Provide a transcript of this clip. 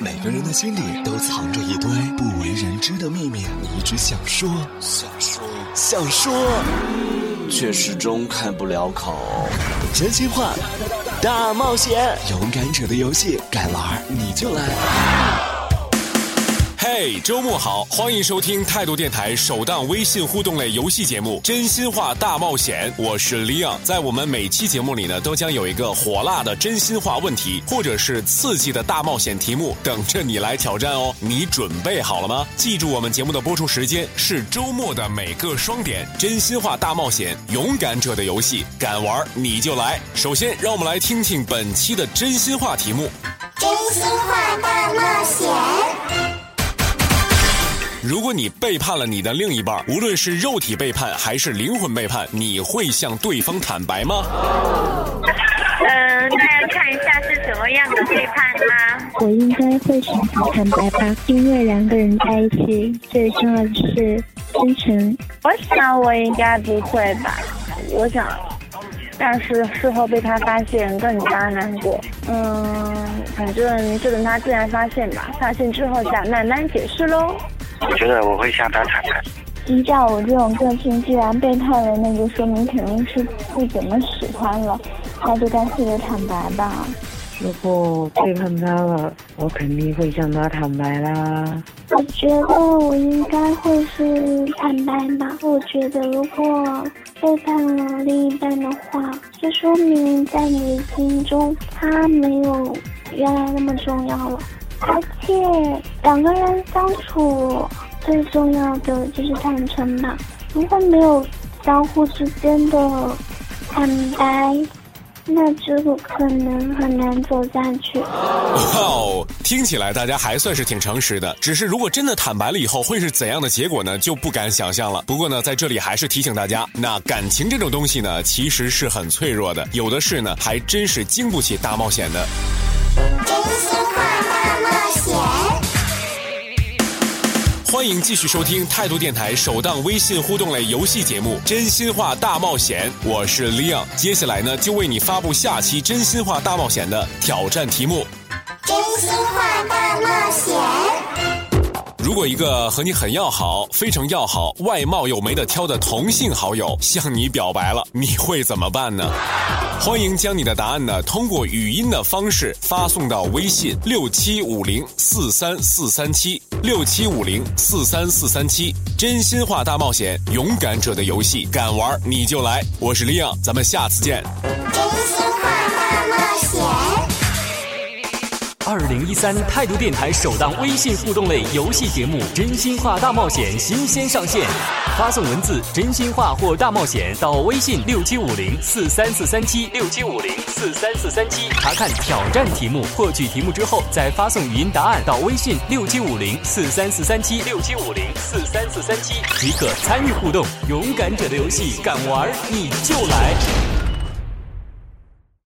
每个人的心里都藏着一堆不为人知的秘密，你一直想说，想说，想说，却始终开不了口。真心话，大冒险，勇敢者的游戏，敢玩你就来。嘿，周末好，欢迎收听态度电台首档微信互动类游戏节目《真心话大冒险》，我是 Leon。在我们每期节目里呢，都将有一个火辣的真心话问题，或者是刺激的大冒险题目等着你来挑战哦。你准备好了吗？记住，我们节目的播出时间是周末的每个双点。真心话大冒险，勇敢者的游戏，敢玩你就来。首先，让我们来听听本期的真心话题目：真心话如果你背叛了你的另一半，无论是肉体背叛还是灵魂背叛，你会向对方坦白吗？嗯，那要看一下是什么样的背叛吗？我应该会选择坦白吧，因为两个人在一起，最重要的是真诚。我想我应该不会吧，我想，但是事后被他发现更加难过。嗯，反正就等他自然发现吧，发现之后再慢慢解释喽。我觉得我会向他坦白。依照我这种个性，既然背叛了，那就说明肯定是不怎么喜欢了，那就干脆就坦白吧。如果背叛他了，我肯定会向他坦白啦。我觉得我应该会是坦白吧。我觉得如果背叛了另一半的话，就说明在你的心中他没有原来那么重要了。而且两个人相处最重要的就是坦诚吧。如果没有相互之间的坦白，那这个可能很难走下去。哦，听起来大家还算是挺诚实的。只是如果真的坦白了以后会是怎样的结果呢？就不敢想象了。不过呢，在这里还是提醒大家，那感情这种东西呢，其实是很脆弱的，有的事呢，还真是经不起大冒险的。大冒险。欢迎继续收听态度电台首档微信互动类游戏节目《真心话大冒险》，我是 Leon。接下来呢，就为你发布下期《真心话大冒险》的挑战题目。真心话大冒险。如果一个和你很要好、非常要好、外貌又没得挑的同性好友向你表白了，你会怎么办呢？欢迎将你的答案呢通过语音的方式发送到微信六七五零四三四三七六七五零四三四三七。真心话大冒险，勇敢者的游戏，敢玩你就来。我是 Leon，咱们下次见。真心话大冒险。二零一三态度电台首档微信互动类游戏节目《真心话大冒险》新鲜上线，发送文字“真心话”或“大冒险”到微信六七五零四三四三七六七五零四三四三七，查看挑战题目，获取题目之后再发送语音答案到微信六七五零四三四三七六七五零四三四三七即可参与互动。勇敢者的游戏，敢玩你就来。